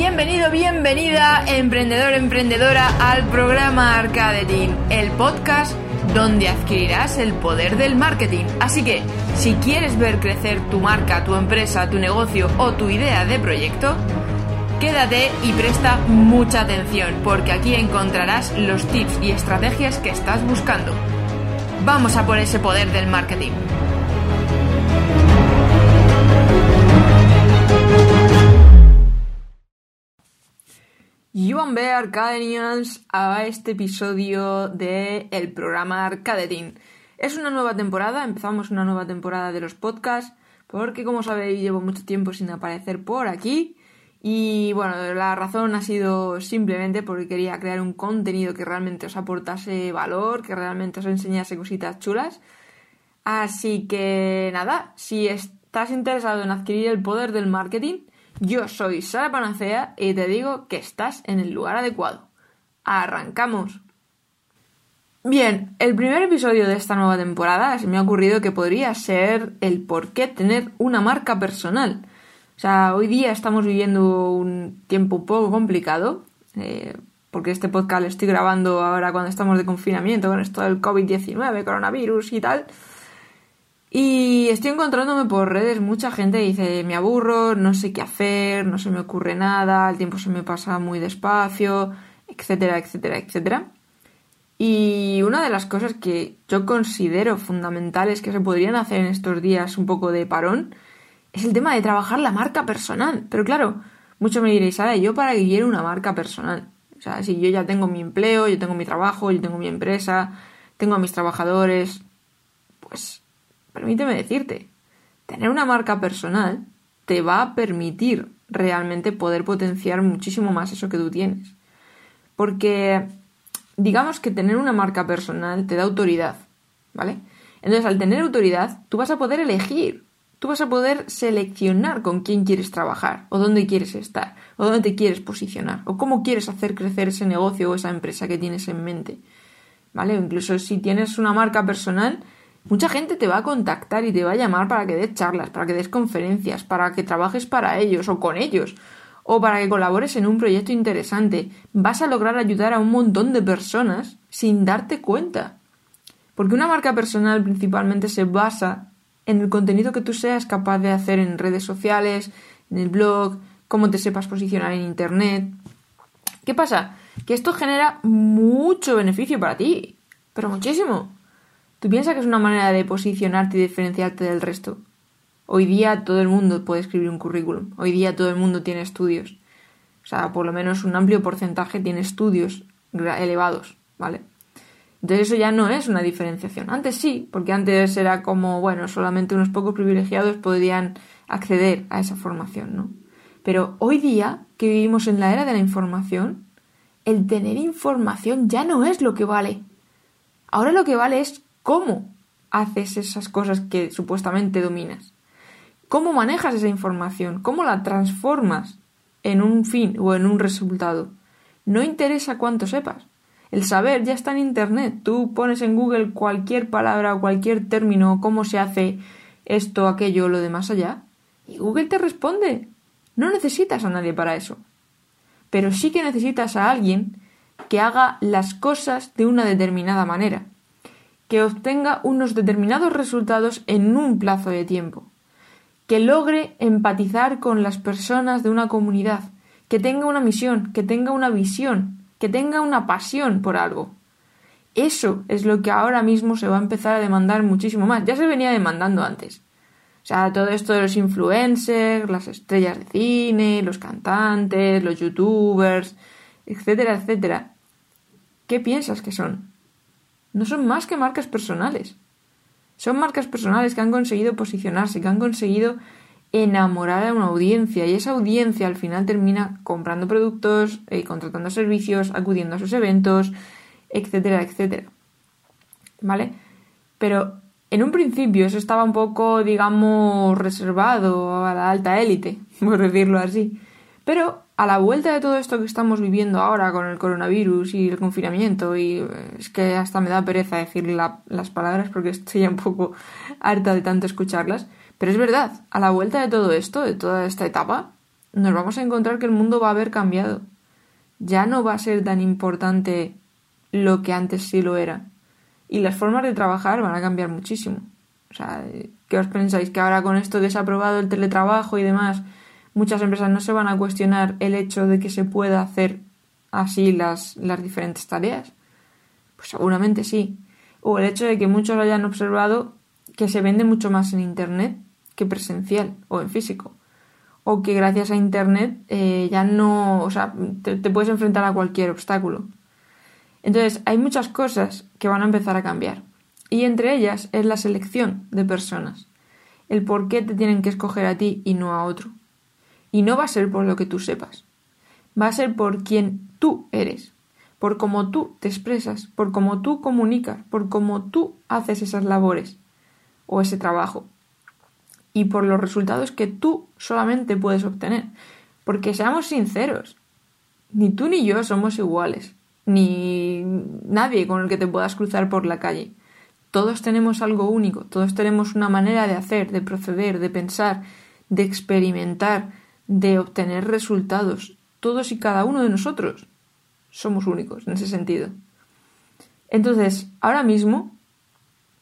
Bienvenido, bienvenida, emprendedor, emprendedora, al programa Arcadetin, el podcast donde adquirirás el poder del marketing. Así que, si quieres ver crecer tu marca, tu empresa, tu negocio o tu idea de proyecto, quédate y presta mucha atención, porque aquí encontrarás los tips y estrategias que estás buscando. Vamos a por ese poder del marketing. Yuan B Arcadenians a este episodio de el programa Arcadetin. Es una nueva temporada, empezamos una nueva temporada de los podcasts, porque como sabéis llevo mucho tiempo sin aparecer por aquí y bueno, la razón ha sido simplemente porque quería crear un contenido que realmente os aportase valor, que realmente os enseñase cositas chulas. Así que nada, si estás interesado en adquirir el poder del marketing, yo soy Sara Panacea y te digo que estás en el lugar adecuado. ¡Arrancamos! Bien, el primer episodio de esta nueva temporada se me ha ocurrido que podría ser el por qué tener una marca personal. O sea, hoy día estamos viviendo un tiempo un poco complicado, eh, porque este podcast lo estoy grabando ahora cuando estamos de confinamiento con esto del COVID-19, coronavirus y tal. Y estoy encontrándome por redes mucha gente dice, me aburro, no sé qué hacer, no se me ocurre nada, el tiempo se me pasa muy despacio, etcétera, etcétera, etcétera. Y una de las cosas que yo considero fundamentales que se podrían hacer en estos días un poco de parón es el tema de trabajar la marca personal. Pero claro, muchos me diréis, ¿sabes? ¿Yo para qué quiero una marca personal? O sea, si yo ya tengo mi empleo, yo tengo mi trabajo, yo tengo mi empresa, tengo a mis trabajadores, pues permíteme decirte, tener una marca personal te va a permitir realmente poder potenciar muchísimo más eso que tú tienes. Porque digamos que tener una marca personal te da autoridad, ¿vale? Entonces, al tener autoridad, tú vas a poder elegir, tú vas a poder seleccionar con quién quieres trabajar, o dónde quieres estar, o dónde te quieres posicionar, o cómo quieres hacer crecer ese negocio o esa empresa que tienes en mente, ¿vale? O incluso si tienes una marca personal, Mucha gente te va a contactar y te va a llamar para que des charlas, para que des conferencias, para que trabajes para ellos o con ellos, o para que colabores en un proyecto interesante. Vas a lograr ayudar a un montón de personas sin darte cuenta. Porque una marca personal principalmente se basa en el contenido que tú seas capaz de hacer en redes sociales, en el blog, cómo te sepas posicionar en Internet. ¿Qué pasa? Que esto genera mucho beneficio para ti, pero muchísimo. ¿Tú piensas que es una manera de posicionarte y diferenciarte del resto? Hoy día todo el mundo puede escribir un currículum. Hoy día todo el mundo tiene estudios. O sea, por lo menos un amplio porcentaje tiene estudios elevados, ¿vale? Entonces eso ya no es una diferenciación. Antes sí, porque antes era como, bueno, solamente unos pocos privilegiados podrían acceder a esa formación, ¿no? Pero hoy día, que vivimos en la era de la información, el tener información ya no es lo que vale. Ahora lo que vale es cómo haces esas cosas que supuestamente dominas. ¿Cómo manejas esa información? ¿Cómo la transformas en un fin o en un resultado? No interesa cuánto sepas. El saber ya está en Internet. Tú pones en Google cualquier palabra o cualquier término, cómo se hace esto, aquello, lo de más allá, y Google te responde. No necesitas a nadie para eso. Pero sí que necesitas a alguien que haga las cosas de una determinada manera que obtenga unos determinados resultados en un plazo de tiempo, que logre empatizar con las personas de una comunidad, que tenga una misión, que tenga una visión, que tenga una pasión por algo. Eso es lo que ahora mismo se va a empezar a demandar muchísimo más. Ya se venía demandando antes. O sea, todo esto de los influencers, las estrellas de cine, los cantantes, los youtubers, etcétera, etcétera. ¿Qué piensas que son? No son más que marcas personales. Son marcas personales que han conseguido posicionarse, que han conseguido enamorar a una audiencia y esa audiencia al final termina comprando productos, eh, contratando servicios, acudiendo a sus eventos, etcétera, etcétera. ¿Vale? Pero en un principio eso estaba un poco, digamos, reservado a la alta élite, por decirlo así. Pero a la vuelta de todo esto que estamos viviendo ahora con el coronavirus y el confinamiento, y eh, es que hasta me da pereza decir las palabras porque estoy un poco harta de tanto escucharlas, pero es verdad, a la vuelta de todo esto, de toda esta etapa, nos vamos a encontrar que el mundo va a haber cambiado. Ya no va a ser tan importante lo que antes sí lo era. Y las formas de trabajar van a cambiar muchísimo. O sea, ¿qué os pensáis? Que ahora con esto que se ha aprobado el teletrabajo y demás, muchas empresas no se van a cuestionar el hecho de que se pueda hacer así las, las diferentes tareas. Pues seguramente sí. O el hecho de que muchos hayan observado que se vende mucho más en Internet que presencial o en físico. O que gracias a Internet eh, ya no, o sea, te, puedes enfrentar a cualquier obstáculo. Entonces, hay muchas cosas que van a empezar a cambiar. Y entre ellas es la selección de personas. El por qué te tienen que escoger a ti y no a otro. Y no va a ser por lo que tú sepas. Va a ser por quien tú eres. Por cómo tú te expresas, por cómo tú comunicas, por cómo tú haces esas labores o ese trabajo. Y por los resultados que tú solamente puedes obtener. Porque seamos sinceros, ni tú ni yo somos iguales ni nadie con el que te puedas cruzar por la calle. Todos tenemos algo único, todos tenemos una manera de hacer, de proceder, de pensar, de experimentar, de obtener resultados. Todos y cada uno de nosotros somos únicos en ese sentido. Entonces, ahora mismo,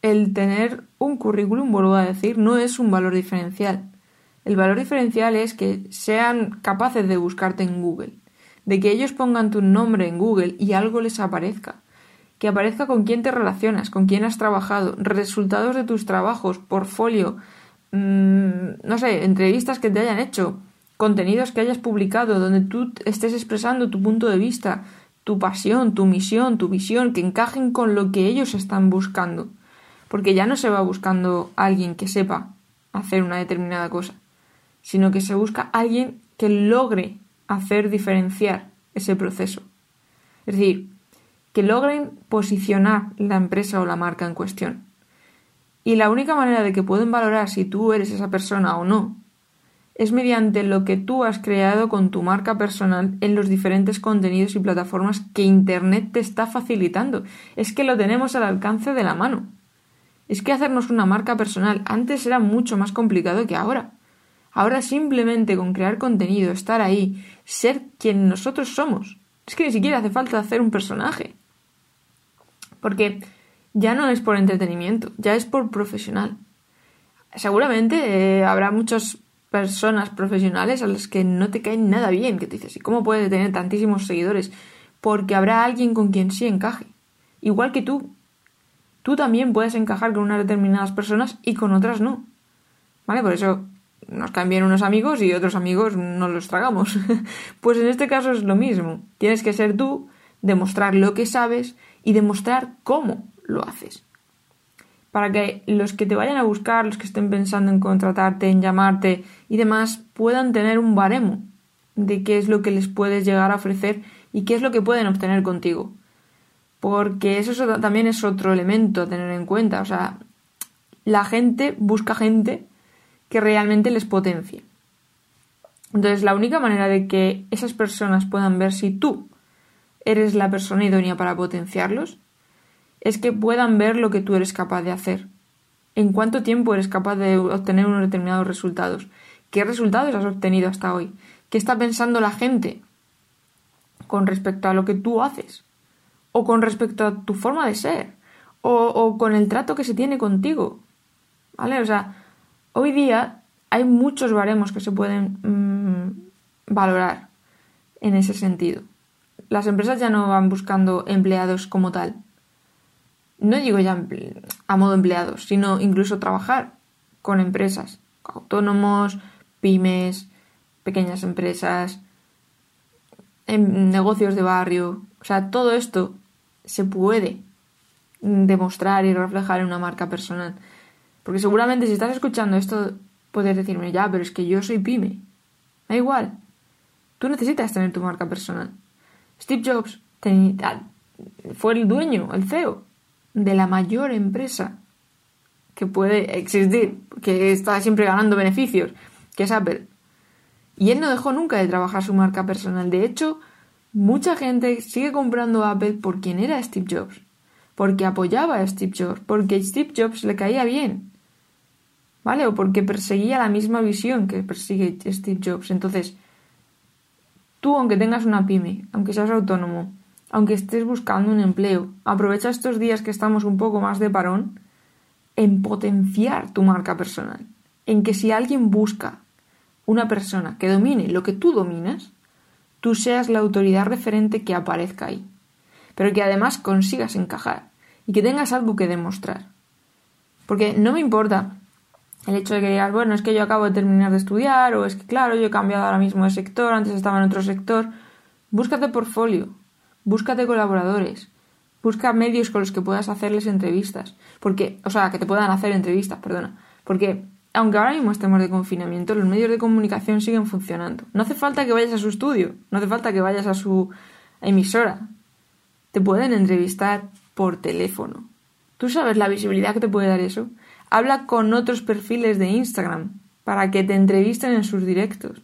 el tener un currículum, vuelvo a decir, no es un valor diferencial. El valor diferencial es que sean capaces de buscarte en Google, de que ellos pongan tu nombre en Google y algo les aparezca. Que aparezca con quién te relacionas, con quién has trabajado, resultados de tus trabajos, portfolio, mm, no sé, entrevistas que te hayan hecho, contenidos que hayas publicado, donde tú estés expresando tu punto de vista, tu pasión, tu misión, tu visión, que encajen con lo que ellos están buscando. Porque ya no se va buscando alguien que sepa hacer una determinada cosa, sino que se busca alguien que logre hacer diferenciar ese proceso. Es decir, que logren posicionar la empresa o la marca en cuestión. Y la única manera de que pueden valorar si tú eres esa persona o no es mediante lo que tú has creado con tu marca personal en los diferentes contenidos y plataformas que Internet te está facilitando. Es que lo tenemos al alcance de la mano. Es que hacernos una marca personal antes era mucho más complicado que ahora. Ahora simplemente con crear contenido, estar ahí, ser quien nosotros somos. Es que ni siquiera hace falta hacer un personaje. Porque ya no es por entretenimiento, ya es por profesional. Seguramente eh, habrá muchas personas profesionales a las que no te caen nada bien, que te dices, ¿y cómo puedes tener tantísimos seguidores? Porque habrá alguien con quien sí encaje. Igual que tú. Tú también puedes encajar con unas determinadas personas y con otras no. ¿Vale? Por eso nos caen bien unos amigos y otros amigos no los tragamos. pues en este caso es lo mismo. Tienes que ser tú, demostrar lo que sabes y demostrar cómo lo haces. Para que los que te vayan a buscar, los que estén pensando en contratarte, en llamarte y demás, puedan tener un baremo de qué es lo que les puedes llegar a ofrecer y qué es lo que pueden obtener contigo. Porque eso también es otro elemento a tener en cuenta. O sea, la gente busca gente que realmente les potencie. Entonces, la única manera de que esas personas puedan ver si tú eres la persona idónea para potenciarlos es que puedan ver lo que tú eres capaz de hacer. En cuánto tiempo eres capaz de obtener unos determinados resultados. ¿Qué resultados has obtenido hasta hoy? ¿Qué está pensando la gente con respecto a lo que tú haces? ¿O con respecto a tu forma de ser? ¿O, con el trato que se tiene contigo? ¿Vale? O sea, Hoy día hay muchos baremos que se pueden mm, valorar en ese sentido. Las empresas ya no van buscando empleados como tal. No digo ya a modo empleados, sino incluso trabajar con empresas, autónomos, pymes, pequeñas empresas, en negocios de barrio. O sea, todo esto se puede demostrar y reflejar en una marca personal. Porque seguramente si estás escuchando esto, puedes decirme, ya, pero es que yo soy pyme. Da igual. Tú necesitas tener tu marca personal. Steve Jobs fue el dueño, el CEO, de la mayor empresa que puede existir, que está siempre ganando beneficios, que es Apple. Y él no dejó nunca de trabajar su marca personal. De hecho, mucha gente sigue comprando Apple por quien era Steve Jobs, porque apoyaba a Steve Jobs, porque Steve Jobs le caía bien. ¿vale? O porque perseguía la misma visión que persigue Steve Jobs. Entonces, Tú, aunque tengas una pyme, aunque seas autónomo, aunque estés buscando un empleo, aprovecha estos días que estamos un poco más de parón en potenciar tu marca personal. En que si alguien busca una persona que domine lo que tú dominas, tú seas la autoridad referente que aparezca ahí. Pero que además consigas encajar y que tengas algo que demostrar. Porque no me importa el hecho de que digas, bueno, es que yo acabo de terminar de estudiar, o es que, claro, yo he cambiado ahora mismo de sector, antes estaba en otro sector. Búscate portfolio, búscate colaboradores, busca medios con los que puedas hacerles entrevistas, porque, o sea, que te puedan hacer entrevistas, perdona, porque aunque ahora mismo estemos de confinamiento, los medios de comunicación siguen funcionando. No hace falta que vayas a su estudio, no hace falta que vayas a su emisora. Te pueden entrevistar por teléfono. ¿Tú sabes la visibilidad que te puede dar eso? Habla con otros perfiles de Instagram para que te entrevisten en sus directos.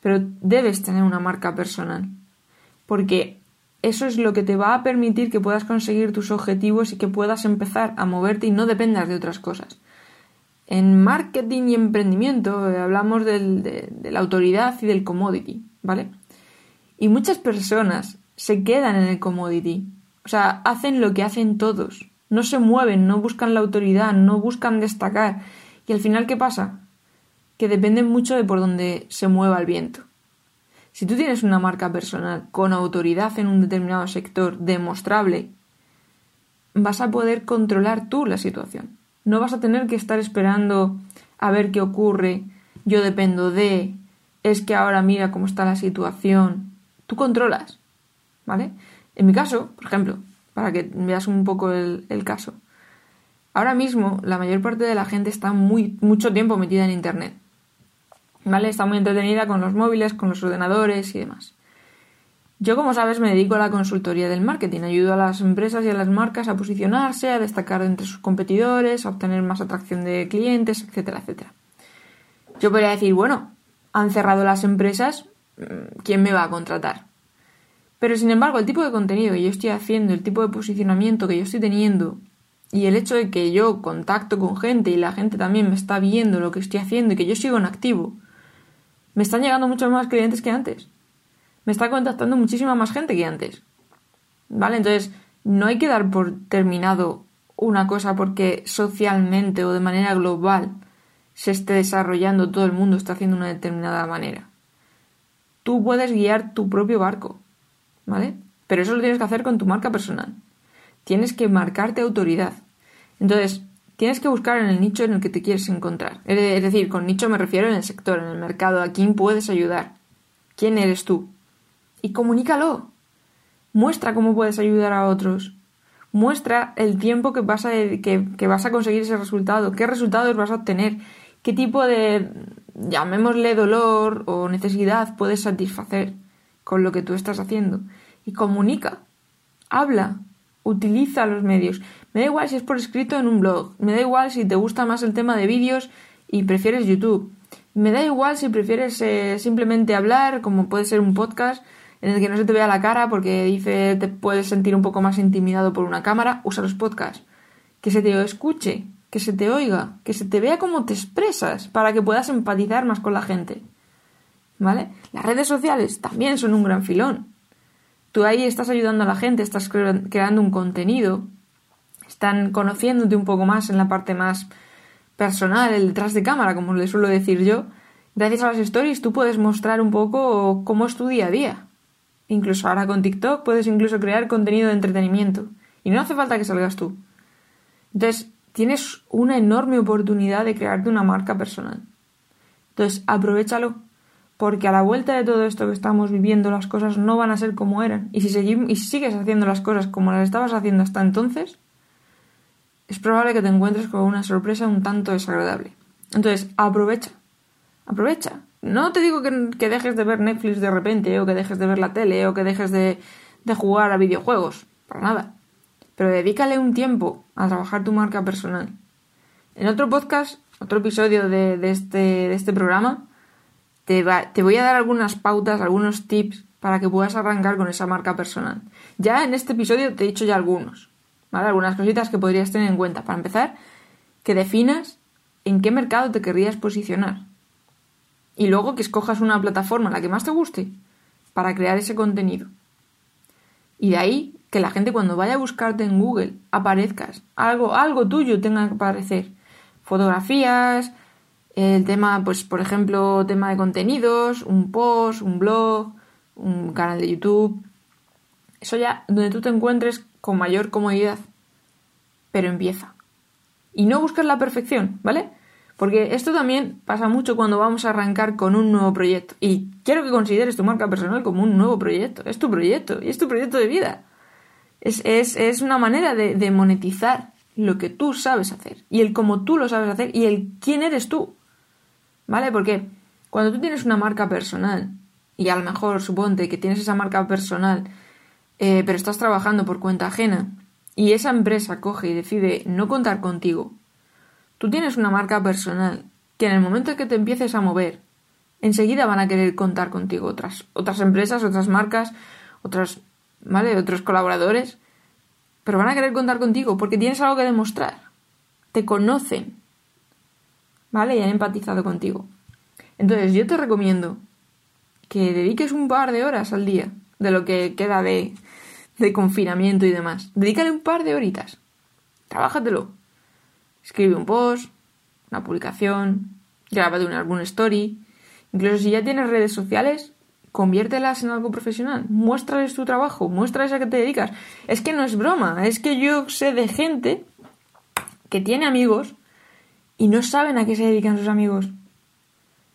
Pero debes tener una marca personal. Porque eso es lo que te va a permitir que puedas conseguir tus objetivos y que puedas empezar a moverte y no dependas de otras cosas. En marketing y emprendimiento eh, hablamos de, de la autoridad y del commodity, ¿vale? Y muchas personas se quedan en el commodity. O sea, hacen lo que hacen todos no se mueven, no buscan la autoridad, no buscan destacar. Y al final, ¿qué pasa? Que dependen mucho de por dónde se mueva el viento. Si tú tienes una marca personal con autoridad en un determinado sector demostrable, vas a poder controlar tú la situación. No vas a tener que estar esperando a ver qué ocurre, yo dependo de, es que ahora mira cómo está la situación. Tú controlas, ¿vale? En mi caso, por ejemplo, para que veas un poco el, caso. Ahora mismo la mayor parte de la gente está muy, mucho tiempo metida en Internet. ¿Vale? Está muy entretenida con los móviles, con los ordenadores y demás. Yo, como sabes, me dedico a la consultoría del marketing. Ayudo a las empresas y a las marcas a posicionarse, a destacar entre sus competidores, a obtener más atracción de clientes, etcétera, etcétera. Yo podría decir, bueno, han cerrado las empresas, ¿quién me va a contratar? Pero sin embargo, el tipo de contenido que yo estoy haciendo, el tipo de posicionamiento que yo estoy teniendo y el hecho de que yo contacto con gente y la gente también me está viendo lo que estoy haciendo y que yo sigo en activo, me están llegando muchos más clientes que antes. Me está contactando muchísima más gente que antes. ¿Vale? Entonces, no hay que dar por terminado una cosa porque socialmente o de manera global se esté desarrollando, todo el mundo está haciendo una determinada manera. Tú puedes guiar tu propio barco. ¿vale? Pero eso lo tienes que hacer con tu marca personal. Tienes que marcarte autoridad. Entonces, tienes que buscar en el nicho en el que te quieres encontrar. Es decir, con nicho me refiero en el sector, en el mercado, a quién puedes ayudar. ¿Quién eres tú? Y comunícalo. Muestra cómo puedes ayudar a otros. Muestra el tiempo que vas a, que, vas a conseguir ese resultado, qué resultados vas a obtener, qué tipo de, llamémosle dolor o necesidad puedes satisfacer con lo que tú estás haciendo y comunica, habla, utiliza los medios. Me da igual si es por escrito en un blog, me da igual si te gusta más el tema de vídeos y prefieres YouTube, me da igual si prefieres eh, simplemente hablar, como puede ser un podcast en el que no se te vea la cara porque dice te puedes sentir un poco más intimidado por una cámara, usa los podcasts. Que se te escuche, que se te oiga, que se te vea cómo te expresas para que puedas empatizar más con la gente. ¿vale? Las redes sociales también son un gran filón. Tú ahí estás ayudando a la gente, estás creando un contenido, están conociéndote un poco más en la parte más personal, el detrás de cámara, como le suelo decir yo. Gracias a las stories tú puedes mostrar un poco cómo es tu día a día. Incluso ahora con TikTok puedes incluso crear contenido de entretenimiento. Y no hace falta que salgas tú. Entonces, tienes una enorme oportunidad de crearte una marca personal. Entonces, aprovechalo porque a la vuelta de todo esto que estamos viviendo las cosas no van a ser como eran. Y si, y sigues haciendo las cosas como las estabas haciendo hasta entonces, es probable que te encuentres con una sorpresa un tanto desagradable. Entonces, aprovecha. Aprovecha. No te digo que, dejes de ver Netflix de repente, o que dejes de ver la tele, o que dejes de, jugar a videojuegos. Para nada. Pero dedícale un tiempo a trabajar tu marca personal. En otro podcast, otro episodio de, este, de este programa, te, voy a dar algunas pautas, algunos tips para que puedas arrancar con esa marca personal. Ya en este episodio te he dicho ya algunos, Algunas cositas que podrías tener en cuenta. Para empezar, que definas en qué mercado te querrías posicionar. Y luego que escojas una plataforma, la que más te guste, para crear ese contenido. Y de ahí que la gente cuando vaya a buscarte en Google aparezcas, algo, algo tuyo tenga que aparecer. Fotografías, el tema, pues por ejemplo, tema de contenidos, un post, un blog, un canal de YouTube. Eso ya donde tú te encuentres con mayor comodidad. Pero empieza. Y no busques la perfección, ¿vale? Porque esto también pasa mucho cuando vamos a arrancar con un nuevo proyecto. Y quiero que consideres tu marca personal como un nuevo proyecto. Es tu proyecto y es tu proyecto de vida. Es, es, es una manera de, de, monetizar lo que tú sabes hacer. Y el cómo tú lo sabes hacer y el quién eres tú. ¿Vale? Porque cuando tú tienes una marca personal, y a lo mejor suponte que tienes esa marca personal, eh, pero estás trabajando por cuenta ajena, y esa empresa coge y decide no contar contigo, tú tienes una marca personal que en el momento en que te empieces a mover, enseguida van a querer contar contigo otras, otras empresas, otras marcas, otros, ¿vale? otros colaboradores, pero van a querer contar contigo porque tienes algo que demostrar. Te conocen, ¿vale? Y han empatizado contigo. Entonces yo te recomiendo que dediques un par de horas al día de lo que queda de, de confinamiento y demás. Dedícale un par de horitas. Trabájatelo. Escribe un post, una publicación, grábate una, algún story. Incluso si ya tienes redes sociales, conviértelas en algo profesional. Muéstrales tu trabajo, muéstrales a qué te dedicas. Es que no es broma, es que yo sé de gente que tiene amigos y no saben a qué se dedican sus amigos.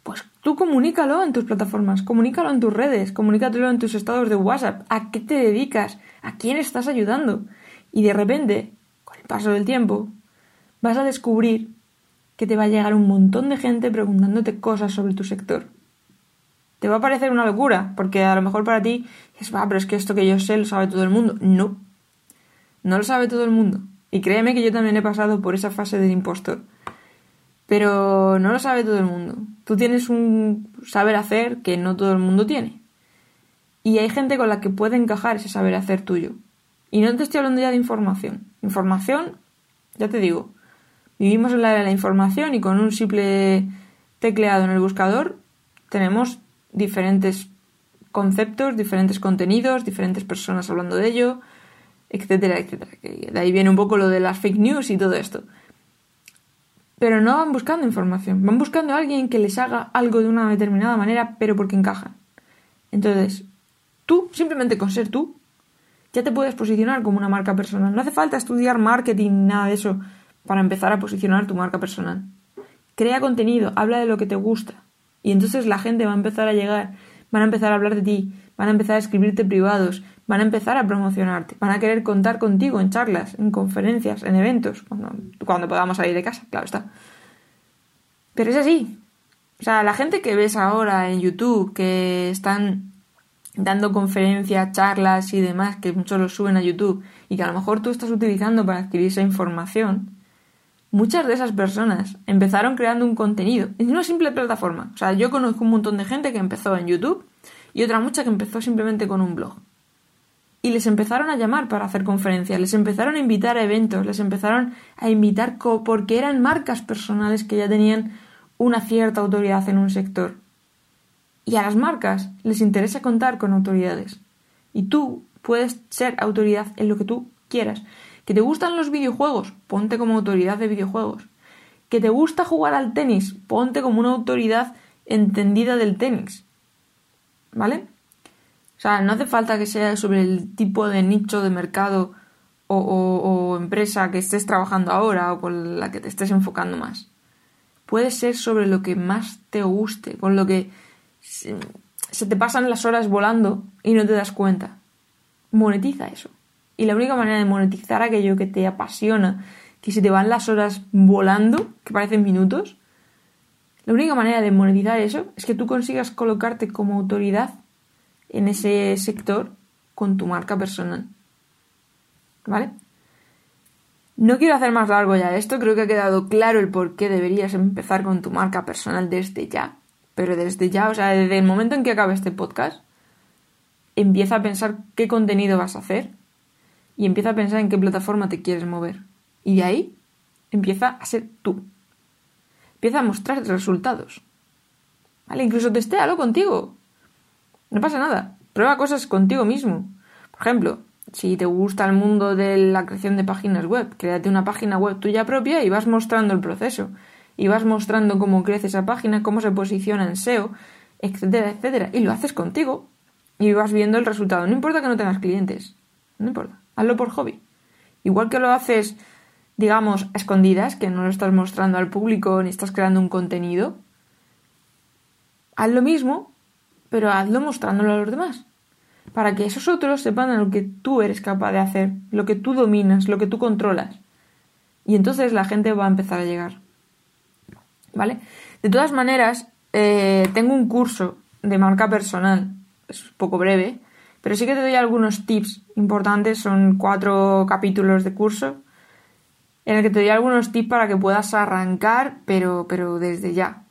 Pues tú comunícalo en tus plataformas, comunícalo en tus redes, comunícatelo en tus estados de WhatsApp, a qué te dedicas, a quién estás ayudando. Y de repente, con el paso del tiempo, vas a descubrir que te va a llegar un montón de gente preguntándote cosas sobre tu sector. Te va a parecer una locura, porque a lo mejor para ti es, va, pero es que esto que yo sé lo sabe todo el mundo. No, no lo sabe todo el mundo. Y créeme que yo también he pasado por esa fase del impostor. Pero no lo sabe todo el mundo. Tú tienes un saber hacer que no todo el mundo tiene. Y hay gente con la que puede encajar ese saber hacer tuyo. Y no te estoy hablando ya de información. Información, ya te digo, vivimos en la era de la información y con un simple tecleado en el buscador tenemos diferentes conceptos, diferentes contenidos, diferentes personas hablando de ello, etcétera, etcétera. De ahí viene un poco lo de las fake news y todo esto. Pero no van buscando información, van buscando a alguien que les haga algo de una determinada manera, pero porque encajan. Entonces, tú, simplemente con ser tú, ya te puedes posicionar como una marca personal. No hace falta estudiar marketing, nada de eso, para empezar a posicionar tu marca personal. Crea contenido, habla de lo que te gusta. Y entonces la gente va a empezar a llegar, van a empezar a hablar de ti, van a empezar a escribirte privados, van a empezar a promocionarte, van a querer contar contigo en charlas, en conferencias, en eventos, cuando, cuando podamos salir de casa, claro está. Pero es así. O sea, la gente que ves ahora en YouTube, que están dando conferencias, charlas y demás, que muchos lo suben a YouTube, y que a lo mejor tú estás utilizando para adquirir esa información, muchas de esas personas empezaron creando un contenido en una simple plataforma. O sea, yo conozco un montón de gente que empezó en YouTube y otra mucha que empezó simplemente con un blog y les empezaron a llamar para hacer conferencias, les empezaron a invitar a eventos, les empezaron a invitar porque eran marcas personales que ya tenían una cierta autoridad en un sector. Y a las marcas les interesa contar con autoridades. Y tú puedes ser autoridad en lo que tú quieras. ¿Que te gustan los videojuegos? Ponte como autoridad de videojuegos. ¿Que te gusta jugar al tenis? Ponte como una autoridad entendida del tenis. ¿Vale? O sea, no hace falta que sea sobre el tipo de nicho de mercado o, empresa que estés trabajando ahora o con la que te estés enfocando más. Puede ser sobre lo que más te guste, con lo que se, te pasan las horas volando y no te das cuenta. Monetiza eso. Y la única manera de monetizar aquello que te apasiona, que se te van las horas volando, que parecen minutos, la única manera de monetizar eso es que tú consigas colocarte como autoridad en ese sector con tu marca personal. ¿Vale? No quiero hacer más largo ya esto, creo que ha quedado claro el por qué deberías empezar con tu marca personal desde ya. Pero desde ya, o sea, desde el momento en que acabe este podcast, empieza a pensar qué contenido vas a hacer y empieza a pensar en qué plataforma te quieres mover. Y de ahí empieza a ser tú. Empieza a mostrar resultados. ¿Vale? Incluso testéalo contigo. No pasa nada. Prueba cosas contigo mismo. Por ejemplo, si te gusta el mundo de la creación de páginas web, créate una página web tuya propia y vas mostrando el proceso. Y vas mostrando cómo crece esa página, cómo se posiciona en SEO, etcétera, etcétera. Y lo haces contigo. Y vas viendo el resultado. No importa que no tengas clientes. No importa. Hazlo por hobby. Igual que lo haces, digamos, a escondidas, que no lo estás mostrando al público ni estás creando un contenido. Haz lo mismo, pero hazlo mostrándolo a los demás para que esos otros sepan lo que tú eres capaz de hacer, lo que tú dominas, lo que tú controlas. Y entonces la gente va a empezar a llegar. ¿Vale? De todas maneras, eh, tengo un curso de marca personal, es un poco breve, pero sí que te doy algunos tips importantes, son cuatro capítulos de curso, en el que te doy algunos tips para que puedas arrancar, pero, pero desde ya.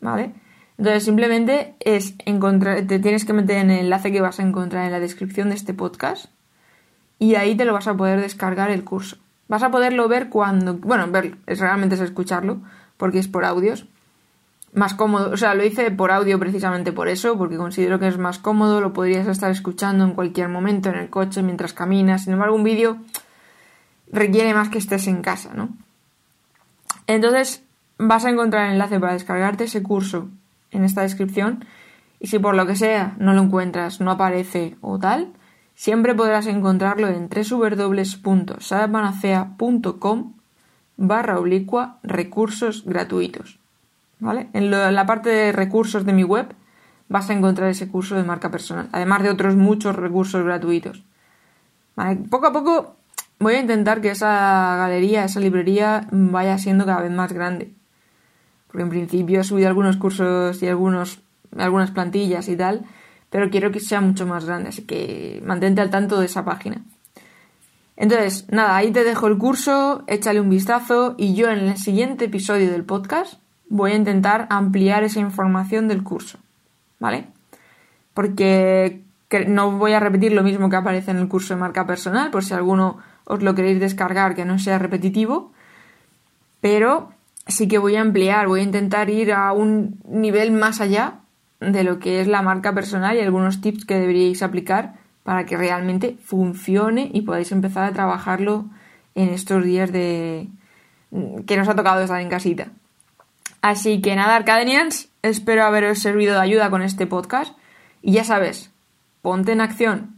¿Vale? Entonces simplemente es encontrar, te tienes que meter en el enlace que vas a encontrar en la descripción de este podcast y ahí te lo vas a poder descargar el curso. Vas a poderlo ver cuando, bueno, ver, es realmente es escucharlo porque es por audios. Más cómodo, o sea, lo hice por audio precisamente por eso, porque considero que es más cómodo, lo podrías estar escuchando en cualquier momento, en el coche, mientras caminas. Sin embargo, un vídeo requiere más que estés en casa, ¿no? Entonces, vas a encontrar el enlace para descargarte ese curso en esta descripción y si por lo que sea no lo encuentras, no aparece o tal, siempre podrás encontrarlo en www.sarapanacea.com barra oblicua recursos gratuitos. ¿Vale? En, la parte de recursos de mi web vas a encontrar ese curso de marca personal, además de otros muchos recursos gratuitos. Poco a poco voy a intentar que esa galería, esa librería vaya siendo cada vez más grande porque en principio he subido algunos cursos y algunos, algunas plantillas y tal, pero quiero que sea mucho más grande, así que mantente al tanto de esa página. Entonces, nada, ahí te dejo el curso, échale un vistazo y yo en el siguiente episodio del podcast voy a intentar ampliar esa información del curso, ¿vale? Porque no voy a repetir lo mismo que aparece en el curso de marca personal, por si alguno os lo queréis descargar que no sea repetitivo, pero sí que voy a ampliar, voy a intentar ir a un nivel más allá de lo que es la marca personal y algunos tips que deberíais aplicar para que realmente funcione y podáis empezar a trabajarlo en estos días de que nos ha tocado estar en casita. Así que nada, Arcadenians, espero haberos servido de ayuda con este podcast y ya sabes, ponte en acción,